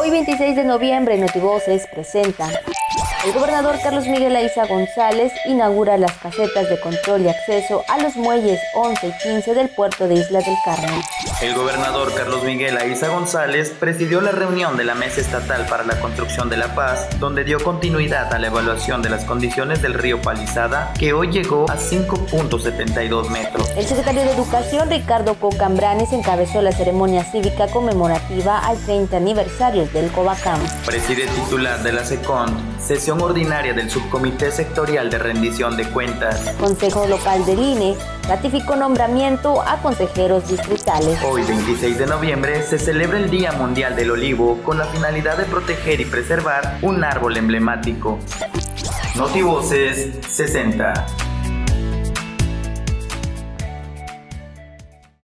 Hoy 26 de noviembre, Notivoces presenta el gobernador Carlos Miguel Aiza González inaugura las casetas de control y acceso a los muelles 11 y 15 del puerto de Isla del Carmen. El gobernador Carlos Miguel Aiza González presidió la reunión de la Mesa Estatal para la Construcción de la Paz, donde dio continuidad a la evaluación de las condiciones del río Palizada, que hoy llegó a 5.72 metros. El secretario de Educación, Ricardo Cocambranes, encabezó la ceremonia cívica conmemorativa al 30 aniversario del Covacam. Preside titular de la SECOND, sesión ordinaria del Subcomité Sectorial de Rendición de Cuentas. Consejo Local del INE ratificó nombramiento a consejeros distritales. Hoy, 26 de noviembre, se celebra el Día Mundial del Olivo con la finalidad de proteger y preservar un árbol emblemático. Notivoces 60.